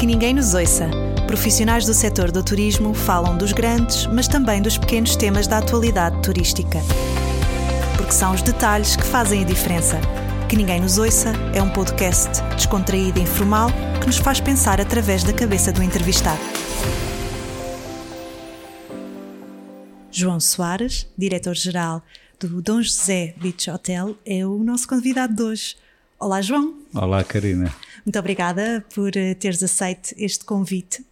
Que ninguém nos ouça. Profissionais do setor do turismo falam dos grandes, mas também dos pequenos temas da atualidade turística. Porque são os detalhes que fazem a diferença. Que ninguém nos ouça é um podcast descontraído e informal que nos faz pensar através da cabeça do entrevistado. João Soares, diretor-geral do Dom José Beach Hotel, é o nosso convidado de hoje. Olá, João. Olá, Karina. Muito obrigada por eh, teres aceito este convite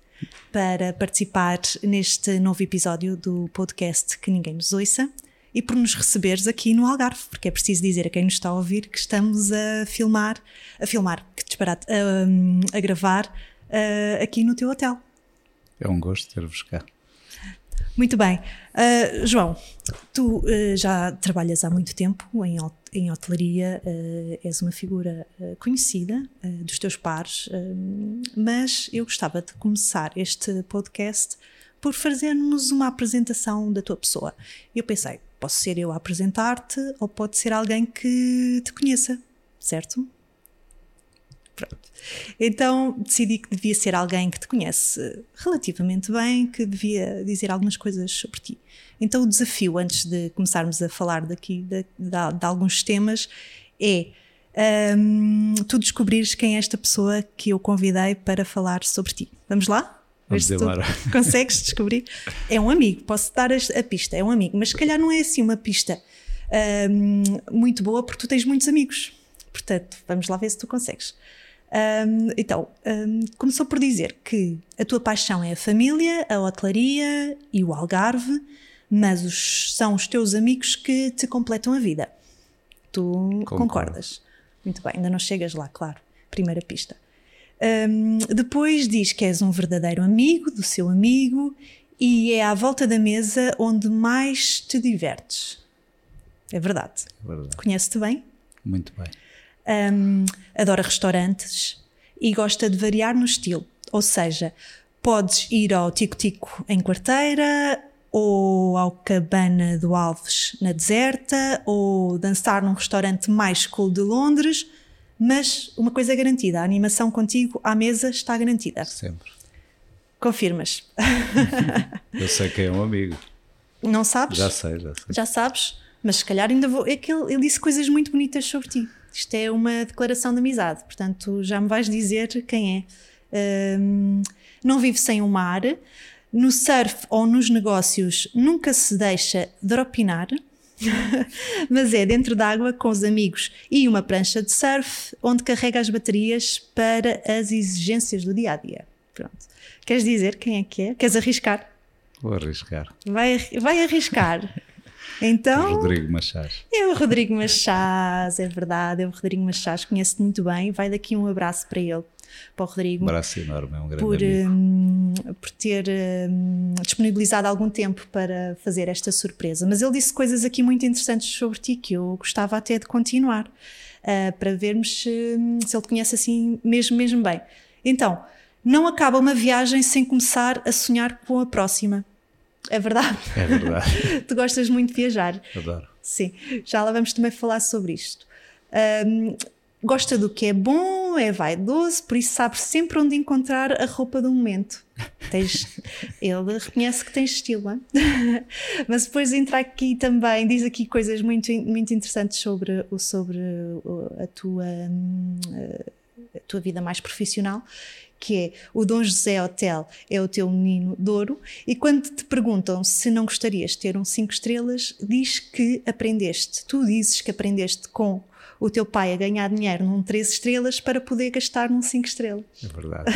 para participar neste novo episódio do podcast Que Ninguém Nos Ouça e por nos receberes aqui no Algarve, porque é preciso dizer a quem nos está a ouvir que estamos a filmar, a filmar, que disparate, a, a gravar uh, aqui no teu hotel. É um gosto ter-vos cá. Muito bem. Uh, João, tu uh, já trabalhas há muito tempo em, em hotelaria, uh, és uma figura conhecida dos teus pares, mas eu gostava de começar este podcast por fazermos uma apresentação da tua pessoa. Eu pensei, posso ser eu a apresentar-te ou pode ser alguém que te conheça, certo? Pronto. Então decidi que devia ser alguém que te conhece relativamente bem, que devia dizer algumas coisas sobre ti. Então o desafio, antes de começarmos a falar daqui de, de, de alguns temas, é um, tu descobrires quem é esta pessoa que eu convidei para falar sobre ti. Vamos lá? Vamos embora. Consegues descobrir? É um amigo, posso dar a, pista, é um amigo, mas se calhar não é assim uma pista um, muito boa porque tu tens muitos amigos. Portanto, vamos lá ver se tu consegues. Um, então, um, começou por dizer que a tua paixão é a família, a hotelaria e o Algarve, mas os, são os teus amigos que te completam a vida. Tu Concordo. concordas? Muito bem, ainda não chegas lá, claro. Primeira pista. Um, depois diz que és um verdadeiro amigo do seu amigo e é à volta da mesa onde mais te divertes. É verdade. É verdade. Conhece-te bem? Muito bem um, adora restaurantes e gosta de variar no estilo. Ou seja, podes ir ao Tico Tico em Quarteira, ou ao Cabana do Alves na Deserta, ou dançar num restaurante mais cool de Londres, mas uma coisa é garantida: a animação contigo à mesa está garantida. Sempre. Confirmas? Eu sei que é um amigo. Não sabes? Já sei, já sei. Já sabes? Mas se calhar ainda vou. É que ele, ele disse coisas muito bonitas sobre ti. Isto é uma declaração de amizade, portanto já me vais dizer quem é. Um, não vive sem o mar. No surf ou nos negócios nunca se deixa dropinar, mas é dentro d'água com os amigos e uma prancha de surf onde carrega as baterias para as exigências do dia a dia. Pronto. Queres dizer quem é que é? Queres arriscar? Vou arriscar. Vai, vai arriscar. Então, o Rodrigo Machás. É o Rodrigo Machás, é verdade, é o Rodrigo Machás, conhece-te muito bem. Vai daqui um abraço para ele, para o Rodrigo. Um abraço enorme, é um grande por, amigo. Um, por ter um, disponibilizado algum tempo para fazer esta surpresa. Mas ele disse coisas aqui muito interessantes sobre ti que eu gostava até de continuar, uh, para vermos se, se ele te conhece assim mesmo, mesmo bem. Então, não acaba uma viagem sem começar a sonhar com a próxima. É verdade. É verdade. tu gostas muito de viajar. Adoro. Sim, já lá vamos também falar sobre isto. Um, gosta do que é bom, é vaidoso, por isso sabe sempre onde encontrar a roupa do momento. Tens, ele reconhece que tens estilo, hein? mas depois entra aqui também, diz aqui coisas muito, muito interessantes sobre, sobre a tua, hum, a tua vida mais profissional que é o Dom José Hotel é o teu menino de ouro, e quando te perguntam se não gostarias de ter um 5 estrelas, diz que aprendeste, tu dizes que aprendeste com o teu pai a ganhar dinheiro num 3 estrelas para poder gastar num 5 estrelas. É verdade.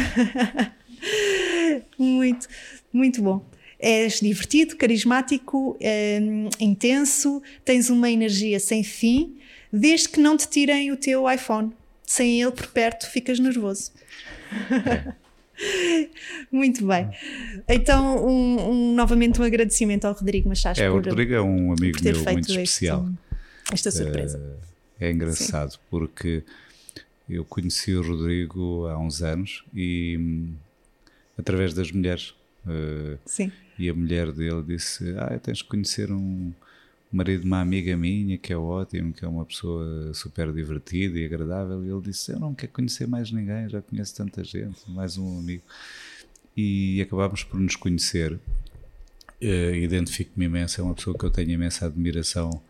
muito, muito bom. És divertido, carismático, é, intenso, tens uma energia sem fim, desde que não te tirem o teu iPhone. Sem ele por perto, ficas nervoso. Muito bem. Então, um, um, novamente um agradecimento ao Rodrigo Machado. É, o Rodrigo é um amigo meu muito especial. esta surpresa. É, é engraçado Sim. porque eu conheci o Rodrigo há uns anos e hum, através das mulheres. Uh, Sim. E a mulher dele disse: Ah, tens que conhecer um, marido de uma amiga minha que é ótimo, que é uma pessoa super divertida e agradável, e ele disse: Eu não quero conhecer mais ninguém, já conheço tanta gente, mais um amigo. E acabámos por nos conhecer. Uh, Identifico-me imenso, é uma pessoa que eu tenho imensa admiração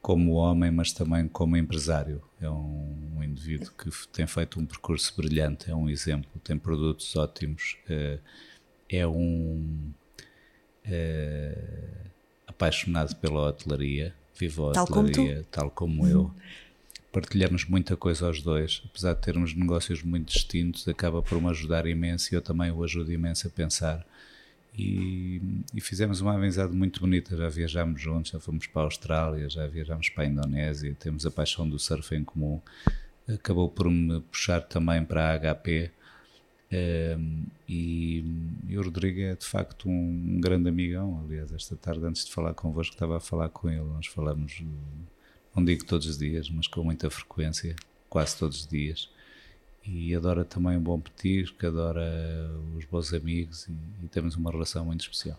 como homem, mas também como empresário. É um, um, indivíduo que tem feito um percurso brilhante, é um exemplo, tem produtos ótimos, uh, é um. Uh, apaixonado pela hotelaria, vivo a tal hotelaria, como tal como eu. Partilhamos muita coisa aos dois, apesar de termos negócios muito distintos, acaba por me ajudar imenso e eu também o ajudo imenso a pensar. E, e, fizemos uma amizade muito bonita. Já viajámos juntos, já fomos para a Austrália, já viajámos para a Indonésia, temos a paixão do surf em comum. Acabou por me puxar também para a HP um, e, e, o Rodrigo é de facto um, um, grande amigão. Aliás, esta tarde, antes de falar convosco, estava a falar com ele. Nós falamos, não digo todos os dias, mas com muita frequência, quase todos os dias. E adora também um bom petisco, adora os bons amigos e, e temos uma relação muito especial.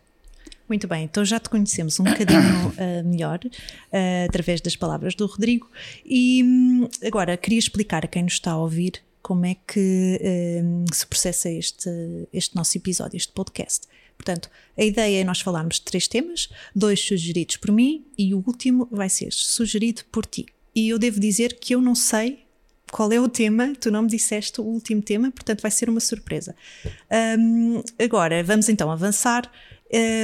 Muito bem, então já te conhecemos um bocadinho uh, melhor uh, através das palavras do Rodrigo e um, agora queria explicar a quem nos está a ouvir como é que um, se processa este, este nosso episódio, este podcast. Portanto, a ideia é nós falarmos de três temas, dois sugeridos por mim e o último vai ser sugerido por ti. E eu devo dizer que eu não sei qual é o tema, tu não me disseste o último tema, portanto vai ser uma surpresa. Um, agora, vamos então avançar.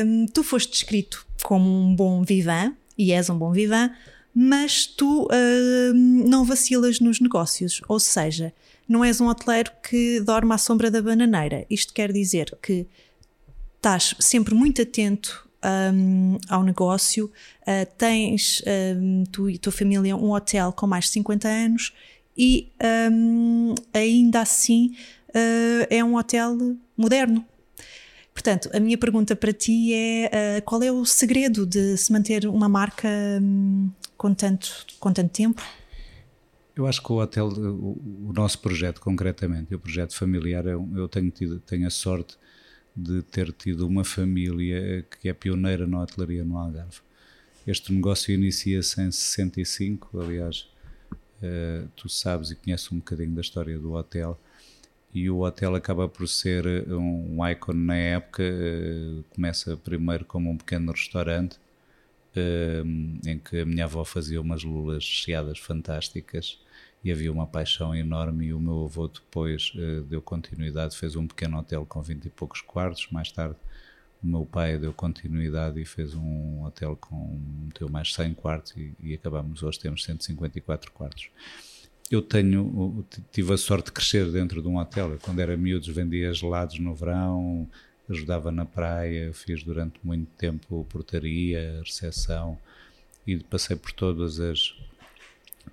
Um, tu foste descrito como um bom vivan, e és um bom vivan, mas tu um, não vacilas nos negócios, ou seja, não és um hoteleiro que dorme à sombra da bananeira. Isto quer dizer que estás sempre muito atento um, ao negócio, uh, tens um, tu e tua família um hotel com mais de 50 anos e um, ainda assim uh, é um hotel moderno. Portanto, a minha pergunta para ti é uh, qual é o segredo de se manter uma marca um, com, tanto, com tanto tempo? Eu acho que o hotel, o, o nosso projeto concretamente, o projeto familiar, eu, eu tenho, tido, tenho a sorte de ter tido uma família que é pioneira na hotelaria no Algarve. Este negócio inicia-se em 65, aliás, uh, tu sabes e conheces um bocadinho da história do hotel, e o hotel acaba por ser um, ícone na época, uh, começa primeiro como um pequeno restaurante, uh, em que a minha avó fazia umas lulas recheadas fantásticas, e havia uma paixão enorme e o meu avô depois uh, deu continuidade, fez um pequeno hotel com 20 e poucos quartos, mais tarde o meu pai deu continuidade e fez um hotel com meteu mais 100 quartos e, e acabamos hoje temos 154 quartos. Eu tenho tive a sorte de crescer dentro de um hotel. Eu, quando era miúdo vendia gelados no verão, ajudava na praia, fiz durante muito tempo portaria, recepção e passei por todas as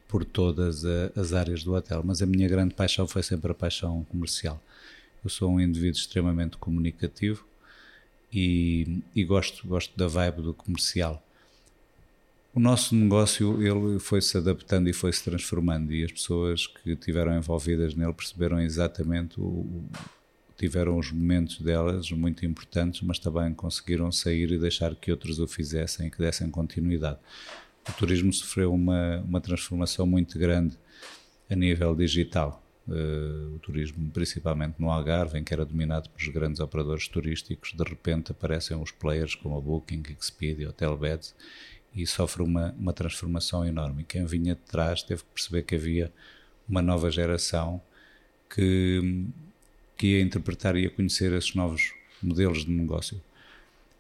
por todas as áreas do hotel, mas a minha grande paixão foi sempre a paixão comercial. Eu sou um indivíduo extremamente comunicativo e, e gosto, gosto da vibe do comercial. O nosso negócio ele foi se adaptando e foi se transformando e as pessoas que estiveram envolvidas nele perceberam exatamente o, tiveram os momentos delas muito importantes, mas também conseguiram sair e deixar que outros o fizessem e que dessem continuidade o turismo sofreu uma, uma transformação muito grande a nível digital. Uh, o turismo, principalmente no Algarve, em que era dominado pelos grandes operadores turísticos, de repente aparecem os players como a Booking, Expedia, Hotelbeds e sofre uma, uma transformação enorme. Quem vinha de trás teve que perceber que havia uma nova geração que, que ia interpretar e ia conhecer esses novos modelos de negócio.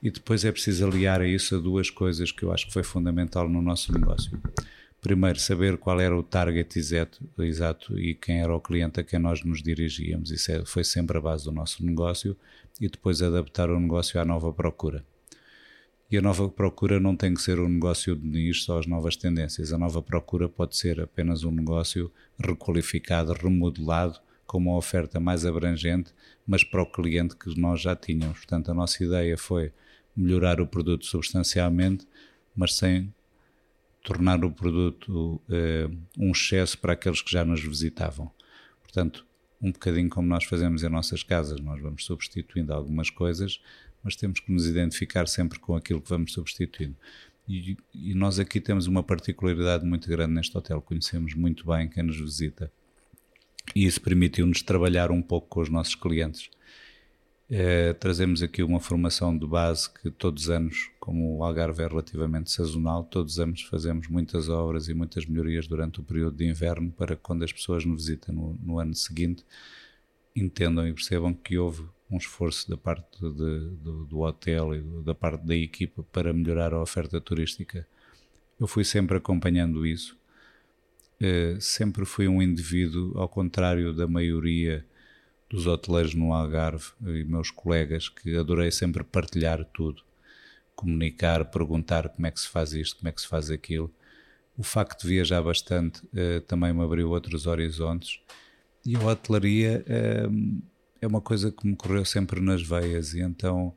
E depois é preciso aliar a isso a duas coisas que eu acho que foi fundamental no nosso negócio. Primeiro, saber qual era o target exato, e quem era o cliente a quem nós nos dirigíamos. Isso é, foi sempre a base do nosso negócio. E depois adaptar o negócio à nova procura. E a nova procura não tem que ser um negócio de nicho só às novas tendências. A nova procura pode ser apenas um negócio requalificado, remodelado, com uma oferta mais abrangente, mas para o cliente que nós já tínhamos. Portanto, a nossa ideia foi melhorar o produto substancialmente, mas sem tornar o produto uh, um excesso para aqueles que já nos visitavam. Portanto, um bocadinho como nós fazemos em nossas casas, nós vamos substituindo algumas coisas, mas temos que nos identificar sempre com aquilo que vamos substituindo. E, e, nós aqui temos uma particularidade muito grande neste hotel, conhecemos muito bem quem nos visita e isso permitiu-nos trabalhar um pouco com os nossos clientes. É, trazemos aqui uma formação de base que todos os anos, como o Algarve é relativamente sazonal, todos os anos fazemos muitas obras e muitas melhorias durante o período de inverno para que quando as pessoas nos visitam no, no ano seguinte entendam e percebam que houve um esforço da parte de, do, do, hotel e da parte da equipa para melhorar a oferta turística. Eu fui sempre acompanhando isso. Uh, sempre fui um indivíduo, ao contrário da maioria dos hoteleiros no Algarve e meus colegas, que adorei sempre partilhar tudo, comunicar, perguntar como é que se faz isto, como é que se faz aquilo. O facto de viajar bastante uh, também me abriu outros horizontes e a hotelaria. Uh, é uma coisa que me correu sempre nas veias e então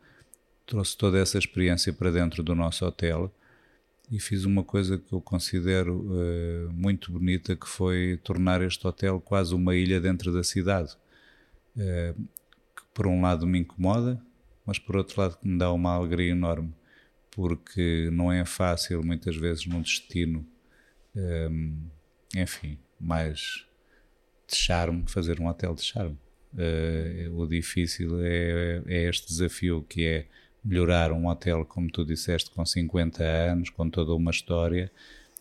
trouxe toda essa experiência para dentro do nosso hotel e fiz uma coisa que eu considero uh, muito bonita que foi tornar este hotel quase uma ilha dentro da cidade uh, que por um lado me incomoda mas por outro lado que me dá uma alegria enorme porque não é fácil muitas vezes num destino um, eh, enfim mais de charme fazer um hotel de charme. Uh, o difícil é, é, este desafio que é melhorar um hotel, como tu disseste, com 50 anos, com toda uma história,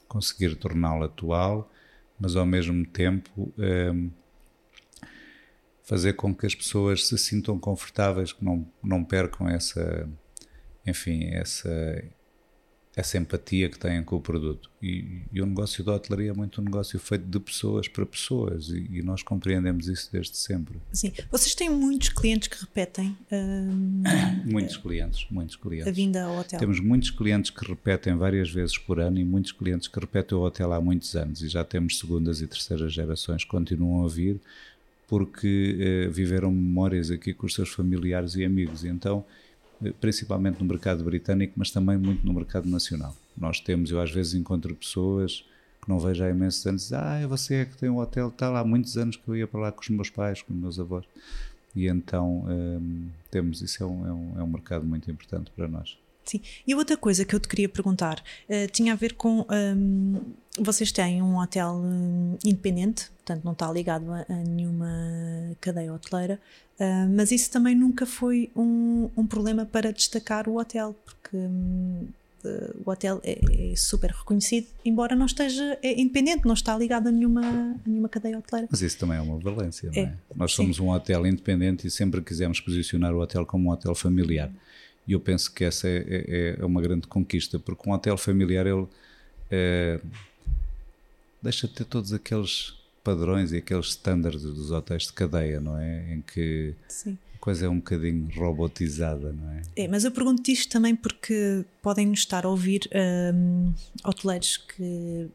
conseguir torná-lo atual, mas ao mesmo tempo um, eh, fazer com que as pessoas se sintam confortáveis, que não, não percam essa, enfim, essa essa empatia que têm com o produto. E, e, o negócio da hotelaria é muito um negócio feito de pessoas para pessoas e, e, nós compreendemos isso desde sempre. Sim. Vocês têm muitos clientes que repetem? Hum, muitos clientes, muitos clientes. A vinda ao hotel. Temos muitos clientes que repetem várias vezes por ano e muitos clientes que repetem o hotel há muitos anos e já temos segundas e terceiras gerações que continuam a vir porque eh, viveram memórias aqui com os seus familiares e amigos. E então principalmente no mercado britânico, mas também muito no mercado nacional. Nós temos, eu às vezes encontro pessoas que não vejo há imensos anos, ah, você é que tem um hotel, lá há muitos anos que eu ia para lá com os meus pais, com os meus avós. E então hum, temos, isso é um, é, um, é um mercado muito importante para nós. Sim. E outra coisa que eu te queria perguntar uh, tinha a ver com. Vocês têm um hotel um, independente, portanto não está ligado a, a nenhuma cadeia hoteleira, uh, mas isso também nunca foi um, um, problema para destacar o hotel, porque um, o hotel é, é, super reconhecido, embora não esteja é independente, não está ligado a nenhuma, a nenhuma cadeia hoteleira. Mas isso também é uma valência, não é? é Nós somos sim. um hotel independente e sempre quisemos posicionar o hotel como um hotel familiar. E eu penso que essa é, é, é uma grande conquista, porque um hotel familiar ele é, deixa de ter todos aqueles padrões e aqueles standards dos hotéis de cadeia, não é? Em que Sim. a coisa é um bocadinho robotizada, não é? É, mas eu pergunto isto também porque podem nos estar a ouvir um, hoteleiros que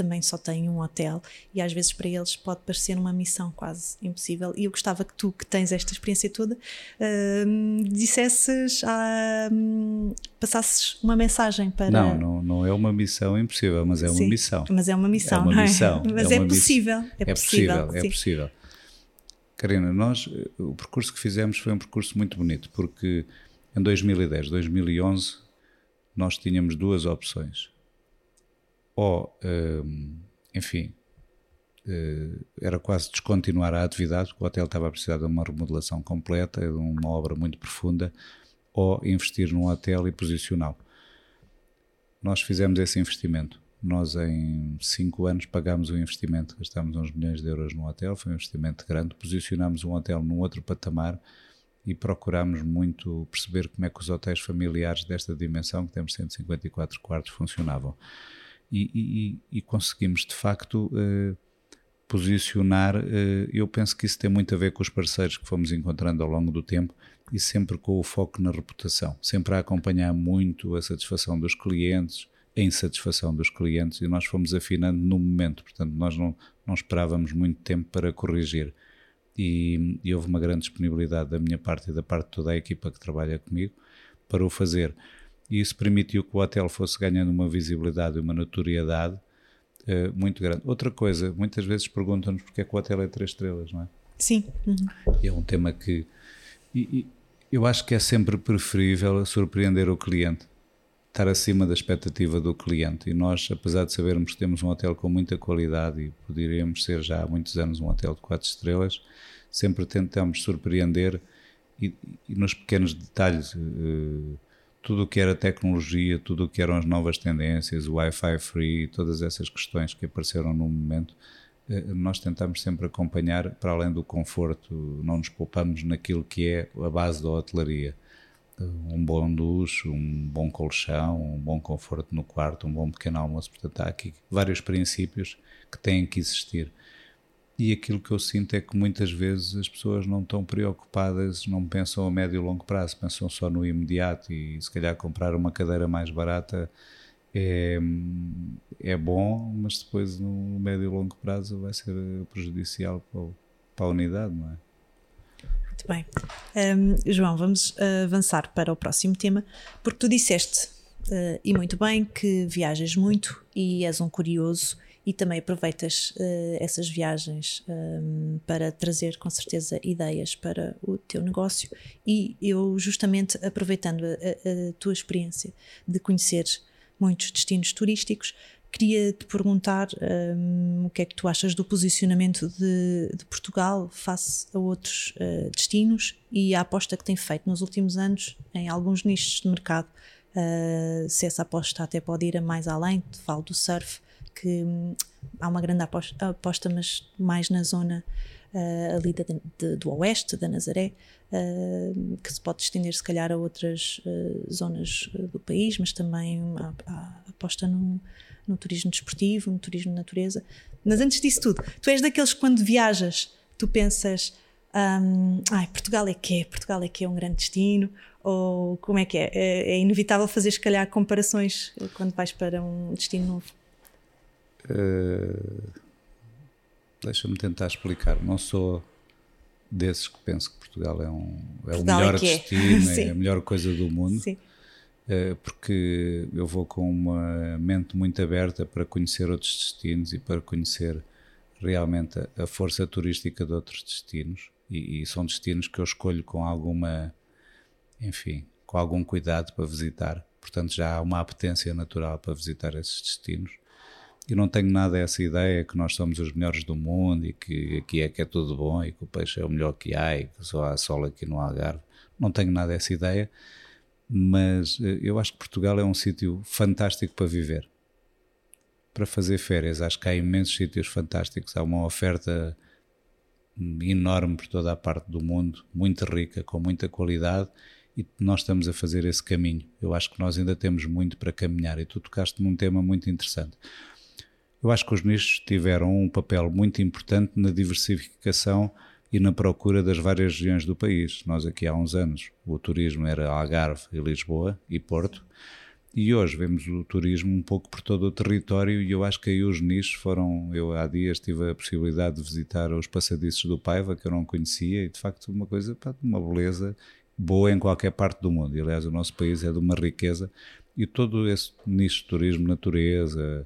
também só têm um hotel e às vezes para eles pode parecer uma missão quase impossível. E eu gostava que tu, que tens esta experiência toda, uh, dissesses, uh, passasses uma mensagem para. Não, não, não é uma missão impossível, mas é uma sim, missão. Mas é uma missão, é uma não é? missão. Mas é, é possível, é, é possível. É possível, é possível. Karina, nós, o percurso que fizemos foi um percurso muito bonito, porque em 2010, 2011, nós tínhamos duas opções ou, hum, enfim, eh, era quase descontinuar a atividade, porque o hotel estava a precisar de uma remodelação completa, de uma obra muito profunda, ou investir num hotel e posicioná-lo. Nós fizemos esse investimento. Nós, em cinco anos, pagámos o investimento, gastámos uns milhões de euros no hotel, foi um investimento grande. Posicionámos um hotel num outro patamar e procurámos muito perceber como é que os hotéis familiares desta dimensão, que temos 154 quartos, funcionavam e, e, e conseguimos de facto uh, posicionar. Uh, eu penso que isso tem muito a ver com os parceiros que fomos encontrando ao longo do tempo e sempre com o foco na reputação, sempre a acompanhar muito a satisfação dos clientes, a insatisfação dos clientes e nós fomos afinando no momento, portanto nós não, não esperávamos muito tempo para corrigir. E, e, houve uma grande disponibilidade da minha parte e da parte de toda a equipa que trabalha comigo para o fazer e isso permitiu que o hotel fosse ganhando uma visibilidade e uma notoriedade uh, muito grande. Outra coisa, muitas vezes perguntam-nos porque é que o hotel é três estrelas, não é? Sim. Uhum. É um tema que e, e, eu acho que é sempre preferível surpreender o cliente. estar acima da expectativa do cliente. E nós, apesar de sabermos que temos um hotel com muita qualidade e poderíamos ser já há muitos anos um hotel de quatro estrelas, sempre tentamos surpreender e, e nos pequenos detalhes. Uh, tudo o que era tecnologia, tudo o que eram as novas tendências, o Wi-Fi free, todas essas questões que apareceram no momento, eh, nós tentamos sempre acompanhar, para além do conforto, não nos poupamos naquilo que é a base da hotelaria. Eh, um bom duche, um bom colchão, um bom conforto no quarto, um bom pequeno almoço. Portanto, há aqui vários princípios que têm que existir. E aquilo que eu sinto é que muitas vezes as pessoas não estão preocupadas, não pensam a médio e longo prazo, pensam só no imediato e se calhar comprar uma cadeira mais barata é, é bom, mas depois no médio e longo prazo vai ser prejudicial para, para a unidade, não é? Muito bem. Um, João, vamos avançar para o próximo tema, porque tu disseste, uh, e muito bem, que viajas muito e és um curioso e também aproveitas uh, essas viagens um, para trazer com certeza ideias para o teu negócio. E eu justamente aproveitando a, a, tua experiência de conhecer muitos destinos turísticos queria te perguntar um, o que é que tu achas do posicionamento de, de Portugal face a outros uh, destinos e a aposta que tem feito nos últimos anos em alguns nichos de mercado? Uh, se essa aposta até pode ir a mais além, te falo do surf que hum, há uma grande aposta, mas mais na zona uh, ali de, de, do oeste, da Nazaré, uh, que se pode estender se calhar a outras uh, zonas do país, mas também há, há aposta no, no turismo desportivo, no turismo de natureza. Mas antes disso tudo, tu és daqueles que quando viajas, tu pensas um, ai, Portugal é que é, Portugal é que é um grande destino, ou como é que é? É, é inevitável fazer, se calhar, comparações quando vais para um destino novo. Uh, Deixa-me tentar explicar. Não sou desses que penso que Portugal é, um, é o melhor é, é. destino, é. é. a melhor coisa do mundo. Sim. Uh, porque eu vou com uma mente muito aberta para conhecer outros destinos e para conhecer realmente a, a força turística de outros destinos. E, e são destinos que eu escolho com alguma, enfim, com algum cuidado para visitar. Portanto, já há uma apetência natural para visitar esses destinos eu não tenho nada essa ideia que nós somos os melhores do mundo e que aqui é que é tudo bom e que o peixe é o melhor que há e que só há sol aqui no Algarve. Não tenho nada essa ideia, mas eh, eu acho que Portugal é um sítio fantástico para viver. Para fazer férias, acho que há imensos sítios fantásticos. Há uma oferta enorme por toda a parte do mundo, muito rica, com muita qualidade e nós estamos a fazer esse caminho. Eu acho que nós ainda temos muito para caminhar e tu tocaste num tema muito interessante. Eu acho que os nichos tiveram um papel muito importante na diversificação e na procura das várias regiões do país. Nós aqui há uns anos o turismo era Algarve e Lisboa e Porto e hoje vemos o turismo um pouco por todo o território e eu acho que aí os nichos foram, eu há dias tive a possibilidade de visitar os passadiços do Paiva que eu não conhecia e de facto uma coisa, uma beleza boa em qualquer parte do mundo e aliás o nosso país é de uma riqueza e todo esse nicho de turismo, natureza,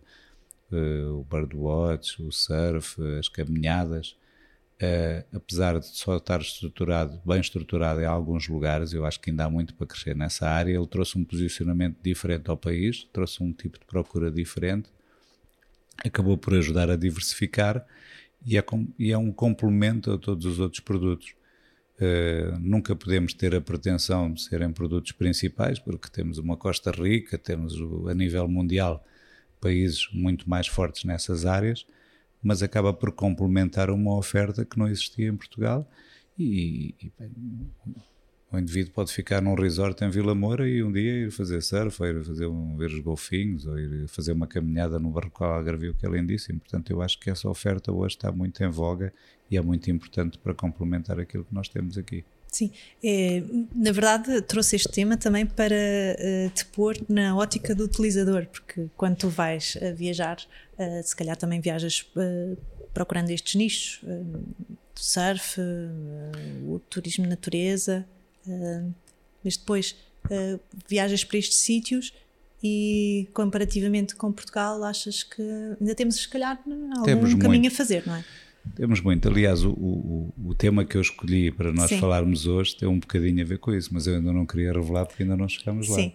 o birdwatch, o surf, as caminhadas, uh, apesar de só estar estruturado, bem estruturado em alguns lugares, eu acho que ainda há muito para crescer nessa área. Ele trouxe um posicionamento diferente ao país, trouxe um tipo de procura diferente, acabou por ajudar a diversificar e é, e é um complemento a todos os outros produtos. Uh, nunca podemos ter a pretensão de serem produtos principais, porque temos uma costa rica, temos o, a nível mundial países muito mais fortes nessas áreas, mas acaba por complementar uma oferta que não existia em Portugal e, e bem, o indivíduo pode ficar num resort em Vila Moura e um dia ir fazer surf, ou ir fazer um, ver os golfinhos, ou ir fazer uma caminhada no Barrocal Algarvio, que é lindíssimo. Portanto, eu acho que essa oferta hoje está muito em voga e é muito importante para complementar aquilo que nós temos aqui. Sim, é, na verdade trouxe este tema também para uh, te pôr na ótica do utilizador, porque quando tu vais uh, viajar, uh, se calhar também viajas procurando estes nichos, surf, o turismo de natureza, mas depois viajas para estes sítios e comparativamente com Portugal achas que ainda temos se calhar algum temos caminho muito. a fazer, não é? Temos muito. Aliás, o, o, o, tema que eu escolhi para nós Sim. falarmos hoje tem um bocadinho a ver com isso, mas eu ainda não queria revelar porque ainda não chegamos lá. Sim.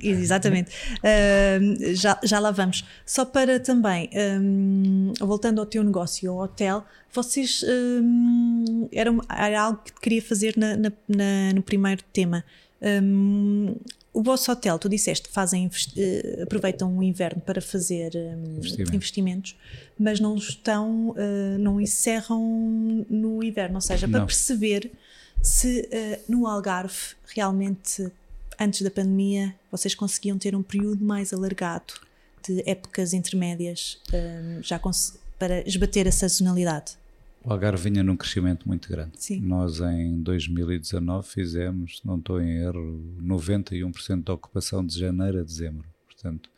Exatamente. Uh, já, já lá vamos. Só para também, um, voltando ao teu negócio, ao hotel, vocês um, era, era algo que queria fazer na, na, na, no primeiro tema. Um, o vosso hotel, tu disseste, fazem, uh, aproveitam o inverno para fazer investimentos. investimentos. mas não estão, uh, não encerram no inverno, ou seja, para não. perceber se uh, no Algarve realmente antes da pandemia vocês conseguiam ter um período mais alargado de épocas intermédias um, já para esbater a sazonalidade? O Algarve vinha num crescimento muito grande. Sim. Nós em 2019 fizemos, não estou em erro, 91% da ocupação de janeiro a dezembro. Portanto,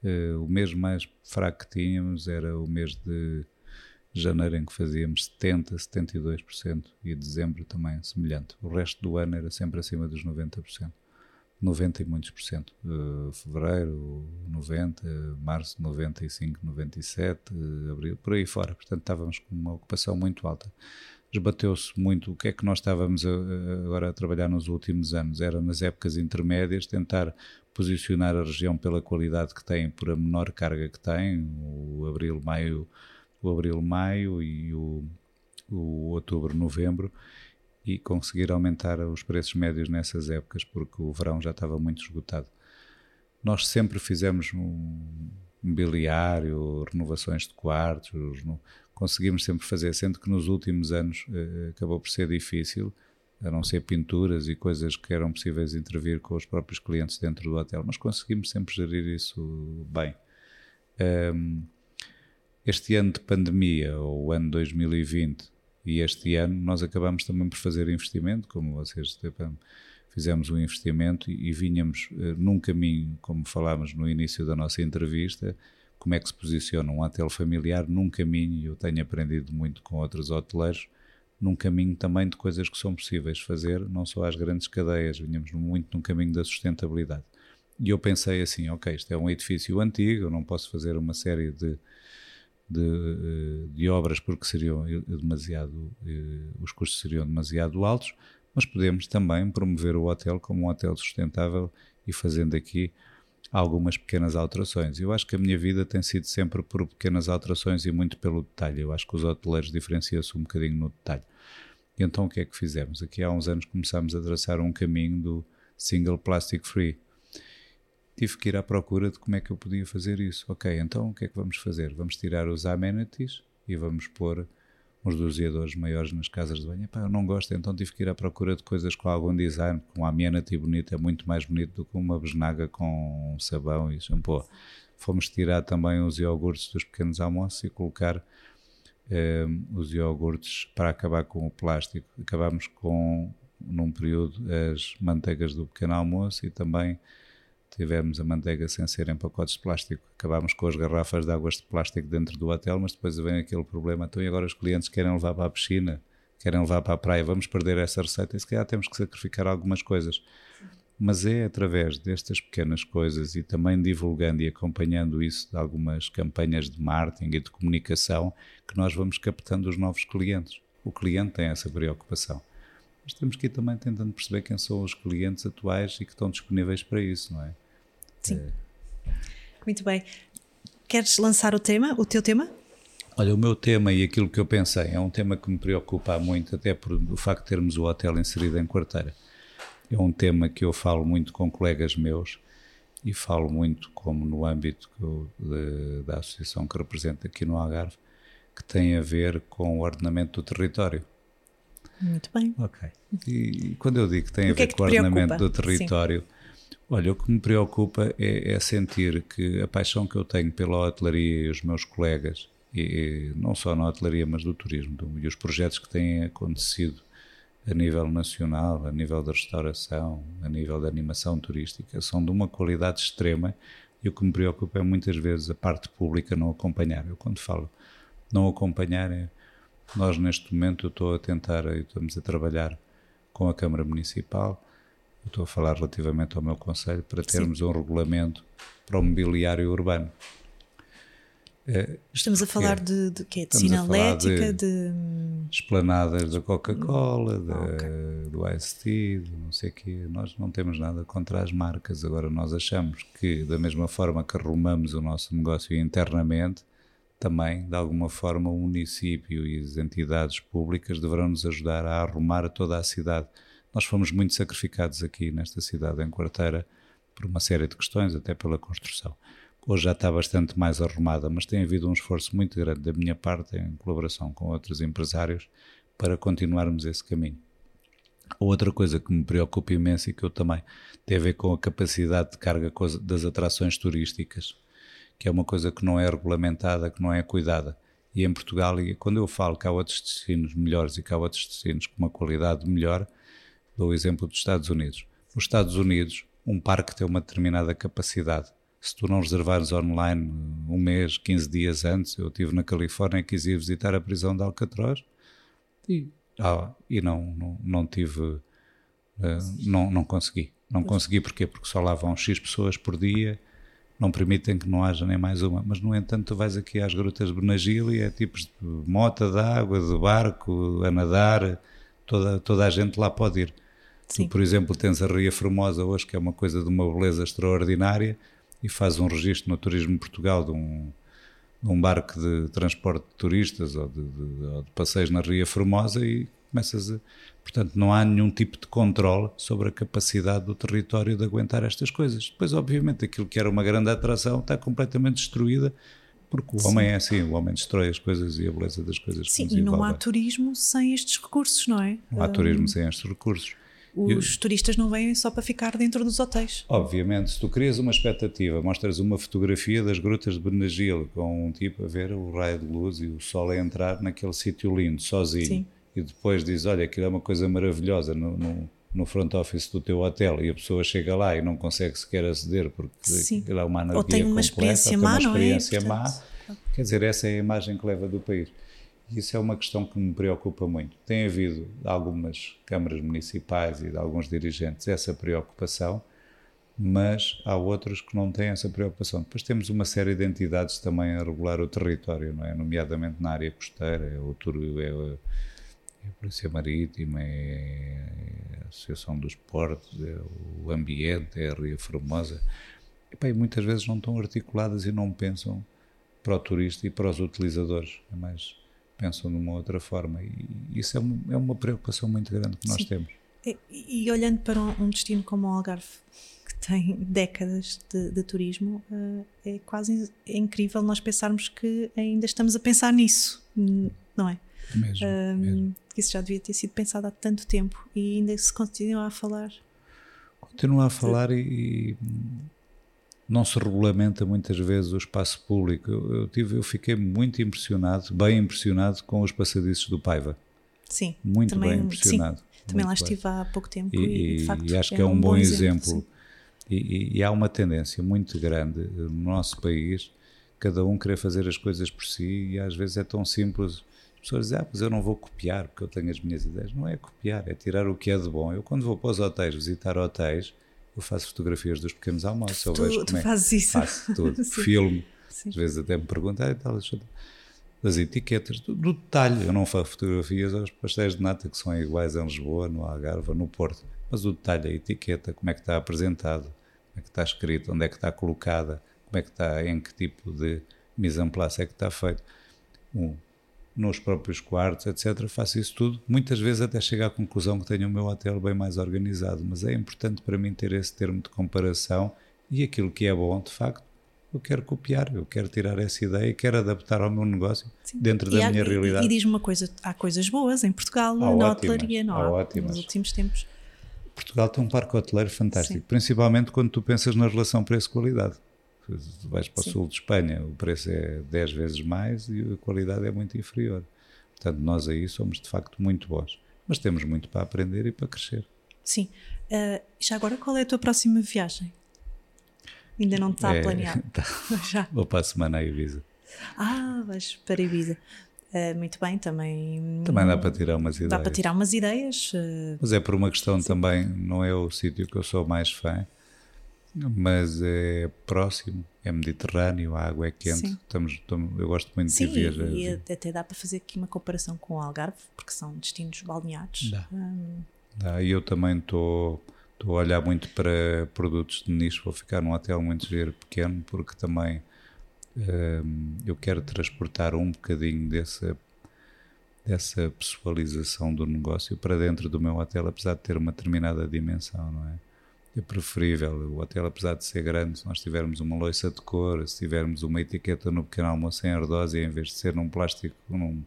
eh, o mês mais fraco que tínhamos era o mês de janeiro em que fazíamos 70, 72% e dezembro também semelhante. O resto do ano era sempre acima dos 90%. 90 e muitos por cento. Uh, fevereiro, 90, março, 95, 97, uh, abril, por aí fora. Portanto, estávamos com uma ocupação muito alta. Esbateu-se muito o que é que nós estávamos a, a, agora a trabalhar nos últimos anos. Era nas épocas intermédias tentar posicionar a região pela qualidade que tem, por a menor carga que tem, o abril, maio, o abril, maio e o, o outubro, novembro e conseguir aumentar os preços médios nessas épocas, porque o verão já estava muito esgotado. Nós sempre fizemos um mobiliário, renovações de quartos, conseguimos sempre fazer, sendo que nos últimos anos eh, acabou por ser difícil, a não ser pinturas e coisas que eram possíveis intervir com os próprios clientes dentro do hotel, mas conseguimos sempre gerir isso bem. Este ano de pandemia, ou o ano 2020, e este ano nós acabamos também por fazer investimento, como vocês fizemos um investimento e, e vinhamos uh, num caminho, como falámos no início da nossa entrevista, como é que se posiciona um hotel familiar num caminho, e eu tenho aprendido muito com outros hoteleiros, num caminho também de coisas que são possíveis fazer, não só às grandes cadeias, vinhamos muito num caminho da sustentabilidade. E eu pensei assim, ok, isto é um edifício antigo, eu não posso fazer uma série de de, eh, de obras porque seriam demasiado, eh, os custos seriam demasiado altos, mas podemos também promover o hotel como um hotel sustentável e fazendo aqui algumas pequenas alterações. Eu acho que a minha vida tem sido sempre por pequenas alterações e muito pelo detalhe. Eu acho que os hoteleiros diferenciam-se um bocadinho no detalhe. E então o que é que fizemos? Aqui há uns anos começámos a traçar um caminho do single plastic free tive que ir à procura de como é que eu podia fazer isso. Ok, então o que é que vamos fazer? Vamos tirar os amenities e vamos pôr uns doseadores maiores nas casas de banho. Epá, eu não gosto, então tive que ir à procura de coisas com algum design, com um amenity bonito, é muito mais bonito do que uma besnaga com sabão e shampoo. Fomos tirar também os iogurtes dos pequenos almoços e colocar eh, os iogurtes para acabar com o plástico. Acabamos com, num período, as manteigas do pequeno almoço e também tivemos a manteiga sem ser em pacotes de plástico. Acabámos com as garrafas de águas de plástico dentro do hotel, mas depois vem aquele problema. Então, e agora os clientes querem levar para a piscina, querem levar para a praia, vamos perder essa receita e se calhar temos que sacrificar algumas coisas. Mas é através destas pequenas coisas e também divulgando e acompanhando isso de algumas campanhas de marketing e de comunicação que nós vamos captando os novos clientes. O cliente tem essa preocupação mas temos que ir também tentando perceber quem são os clientes atuais e que estão disponíveis para isso, não é? Sim. É. Muito bem. Queres lançar o tema, o teu tema? Olha, o meu tema e aquilo que eu pensei é um tema que me preocupa muito, até por o facto de termos o hotel inserido em quarteira. É um tema que eu falo muito com colegas meus e falo muito como no âmbito eu, de, da associação que represento aqui no Algarve, que tem a ver com o ordenamento do território. Muito bem. Ok. E quando eu digo que tem a ver é com o ordenamento do território, Olha, o que me preocupa é, é, sentir que a paixão que eu tenho pela hotelaria e os meus colegas, e, e não só na hotelaria, mas do turismo, do, e os projetos que têm acontecido a nível nacional, a nível da restauração, a nível da animação turística, são de uma qualidade extrema e o que me preocupa é muitas vezes a parte pública não acompanhar. Eu quando falo não acompanhar, é, nós neste momento eu estou a tentar, estamos a trabalhar com a Câmara Municipal, estou a falar relativamente ao meu conselho, para termos Sim. um regulamento para o mobiliário urbano. É, Estamos a falar de, de quê? De sinalética, de, de... Esplanadas da Coca-Cola, okay. do ICT, não sei o quê. Nós não temos nada contra as marcas. Agora, nós achamos que, da mesma forma que arrumamos o nosso negócio internamente, também, de alguma forma, o município e as entidades públicas deverão nos ajudar a arrumar toda a cidade. Nós fomos muito sacrificados aqui nesta cidade, em Quarteira, por uma série de questões, até pela construção. Hoje já está bastante mais arrumada, mas tem havido um esforço muito grande da minha parte, em colaboração com outros empresários, para continuarmos esse caminho. Outra coisa que me preocupa imenso e que eu também tem a ver com a capacidade de carga das atrações turísticas que é uma coisa que não é regulamentada, que não é cuidada. E em Portugal, quando eu falo que há outros destinos melhores e que há outros destinos com uma qualidade melhor, dou o exemplo dos Estados Unidos. Nos Estados Unidos, um parque tem uma determinada capacidade. Se tu não reservares online um mês, 15 dias antes, eu estive na Califórnia e quis ir visitar a prisão de Alcatraz e, ah, e não, não, não tive, uh, não, não consegui. Não consegui porquê? Porque só lá vão X pessoas por dia não permitem que não haja nem mais uma. Mas, no entanto, tu vais aqui às grutas de Benagil e é tipos de mota de água, de barco, a nadar, toda, toda a gente lá pode ir. Sim. Tu, por exemplo, tens a Ria Formosa hoje, que é uma coisa de uma beleza extraordinária, e faz um registro no Turismo Portugal de um, de um barco de transporte de turistas ou de, de, ou de passeios na Ria Formosa e começas a. Portanto, não há nenhum tipo de controle sobre a capacidade do território de aguentar estas coisas. Depois, obviamente, aquilo que era uma grande atração está completamente destruída porque o Sim. homem é assim, o homem destrói as coisas e a beleza das coisas. Sim, e não há turismo sem estes recursos, não é? Não há um, turismo sem estes recursos. Os Eu, turistas não vêm só para ficar dentro dos hotéis. Obviamente, se tu crias uma expectativa, mostras uma fotografia das grutas de Benagil com um tipo a ver o raio de luz e o sol a entrar naquele sítio lindo, sozinho. Sim e depois diz, olha, aquilo é uma coisa maravilhosa no, no, front office do teu hotel e a pessoa chega lá e não consegue sequer aceder porque Sim. é uma anarquia Ou tem uma completa, experiência má, uma experiência não é? má. Portanto... Quer dizer, essa é a imagem que leva do país. Isso é uma questão que me preocupa muito. Tem havido algumas câmaras municipais e de alguns dirigentes essa preocupação, mas há outros que não têm essa preocupação. Depois temos uma série de entidades também a regular o território, não é? nomeadamente na área costeira, é o, é é a Polícia Marítima, é a Associação dos Portos, é o Ambiente, é a Ria Formosa. E, bem, muitas vezes não estão articuladas e não pensam para o turista e para os utilizadores, é mais pensam de uma outra forma. E isso é uma, é uma preocupação muito grande que nós Sim. temos. E, e, olhando para um destino como o Algarve, que tem décadas de, de turismo, uh, é quase é incrível nós pensarmos que ainda estamos a pensar nisso, não é? Mesmo, um, mesmo. Isso já devia ter sido pensado há tanto tempo e ainda se continua a falar. Continua a falar e, e não se regulamenta muitas vezes o espaço público. Eu, eu, tive, eu fiquei muito impressionado, bem impressionado com os passadiços do Paiva. Sim, muito também, bem impressionado. Sim, também lá estive há pouco tempo e, e, de facto e acho é que é um, um bom, exemplo. exemplo. E, e, há uma tendência muito grande no nosso país, cada um querer fazer as coisas por si e às vezes é tão simples pessoas dizem, ah, mas eu não vou copiar porque eu tenho as minhas ideias. Não é copiar, é tirar o que é de bom. Eu, quando vou para os hotéis, visitar hotéis, eu faço fotografias dos pequenos almoços. Eu tu, vejo tu é. fazes isso. Faço tudo. Filme. Sim. Às vezes até me perguntam, e tal, das etiquetas, do, do, detalhe. Eu não faço fotografias aos pastéis de nata que são iguais em Lisboa, no Algarve, no Porto. Mas o detalhe, a etiqueta, como é que está apresentado, como é que está escrito, onde é que está colocada, como é que está, em que tipo de mise en place é que está feito. Um, nos próprios quartos, etc. Faço isso tudo, muitas vezes até chego à conclusão que tenho o meu hotel bem mais organizado, mas é importante para mim ter esse termo de comparação e aquilo que é bom, de facto, eu quero copiar, eu quero tirar essa ideia quero adaptar ao meu negócio Sim. dentro e da há, minha realidade. E, e diz-me uma coisa, há coisas boas em Portugal, há na hotelaria, não há, há nos últimos tempos. Portugal tem um parque hoteleiro fantástico, Sim. principalmente quando tu pensas na relação preço-qualidade. Tu vais para o Sim. sul de Espanha, o preço é 10 vezes mais e a qualidade é muito inferior. Portanto, nós aí somos de facto muito bons. Mas temos muito para aprender e para crescer. Sim. Uh, já agora, qual é a tua próxima viagem? Ainda não está é, planeado? Tá. já. Vou para a semana a Ibiza. Ah, vais para Ibiza. Uh, muito bem, também. Também dá para tirar umas ideias. Dá para tirar umas ideias. Uh, Mas é por uma questão Sim. também, não é o sítio que eu sou mais fã, mas é próximo, é mediterrâneo, a água é quente. Estamos, estamos, eu gosto muito Sim, de viajar. E até dá para fazer aqui uma comparação com o Algarve, porque são destinos balneados. Dá. Dá. E eu também estou. Estou a olhar muito para produtos de nicho, vou ficar num hotel muito giro pequeno, porque também um, eu quero transportar um bocadinho dessa, dessa pessoalização do negócio para dentro do meu hotel, apesar de ter uma determinada dimensão, não é? É preferível o hotel, apesar de ser grande, se nós tivermos uma loiça de cor, se tivermos uma etiqueta no pequeno almoço em ardósia, em vez de ser num plástico, num,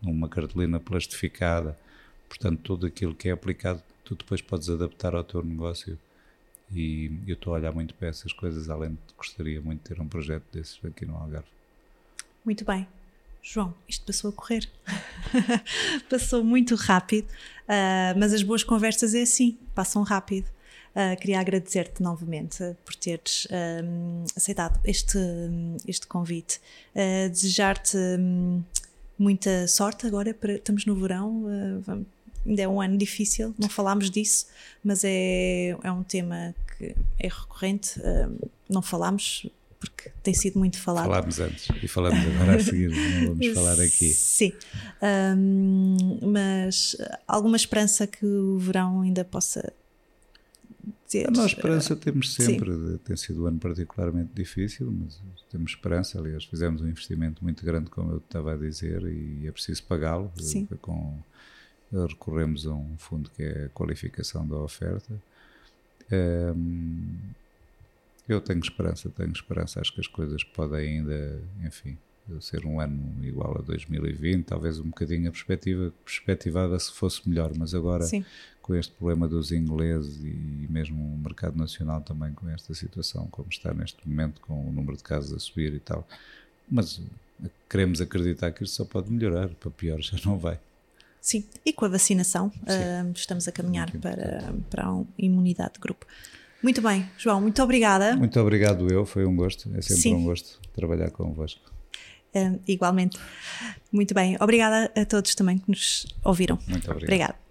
numa cartolina plastificada, portanto, tudo aquilo que é aplicado tu depois podes adaptar ao teu negócio e eu estou a olhar muito para essas coisas, além de gostaria muito de ter um projeto desses aqui no Algarve. Muito bem. João, isto passou a correr. passou muito rápido, uh, mas as boas conversas é assim, passam rápido. Uh, queria agradecer-te novamente por teres um, aceitado este, este convite. Uh, Desejar-te um, muita sorte agora, para, estamos no verão, vamos, ainda é um ano difícil, não falámos disso, mas é, é um tema que é recorrente, não falámos porque tem sido muito falado. Falámos antes e falamos agora a seguir, não vamos falar aqui. Sim, um, mas alguma esperança que o verão ainda possa ter? A nossa esperança temos sempre, Sim. tem sido um ano particularmente difícil, mas temos esperança, aliás fizemos um investimento muito grande, como eu estava a dizer, e é preciso pagá-lo, com recorremos a um fundo que é a qualificação da oferta. Um, eu tenho esperança, tenho esperança, acho que as coisas podem ainda, enfim, ser um ano igual a 2020, talvez um bocadinho a perspectiva perspectivada se fosse melhor, mas agora Sim. com este problema dos ingleses e mesmo o mercado nacional também com esta situação como está neste momento, com o número de casos a subir e tal, mas queremos acreditar que isto só pode melhorar, para pior já não vai. Sim, e com a vacinação uh, estamos a caminhar para, para a imunidade de grupo. Muito bem, João, muito obrigada. Muito obrigado eu, foi um gosto, é sempre Sim. um gosto trabalhar convosco. Uh, igualmente. Muito bem, obrigada a todos também que nos ouviram. Muito obrigado. Obrigada.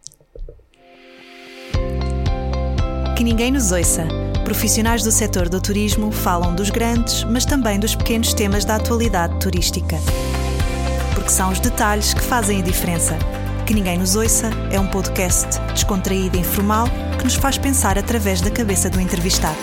Que ninguém nos ouça. Profissionais do setor do turismo falam dos grandes, mas também dos pequenos temas da atualidade turística. Porque são os detalhes que fazem a diferença. Que Ninguém Nos Ouça é um podcast descontraído e informal que nos faz pensar através da cabeça do entrevistado.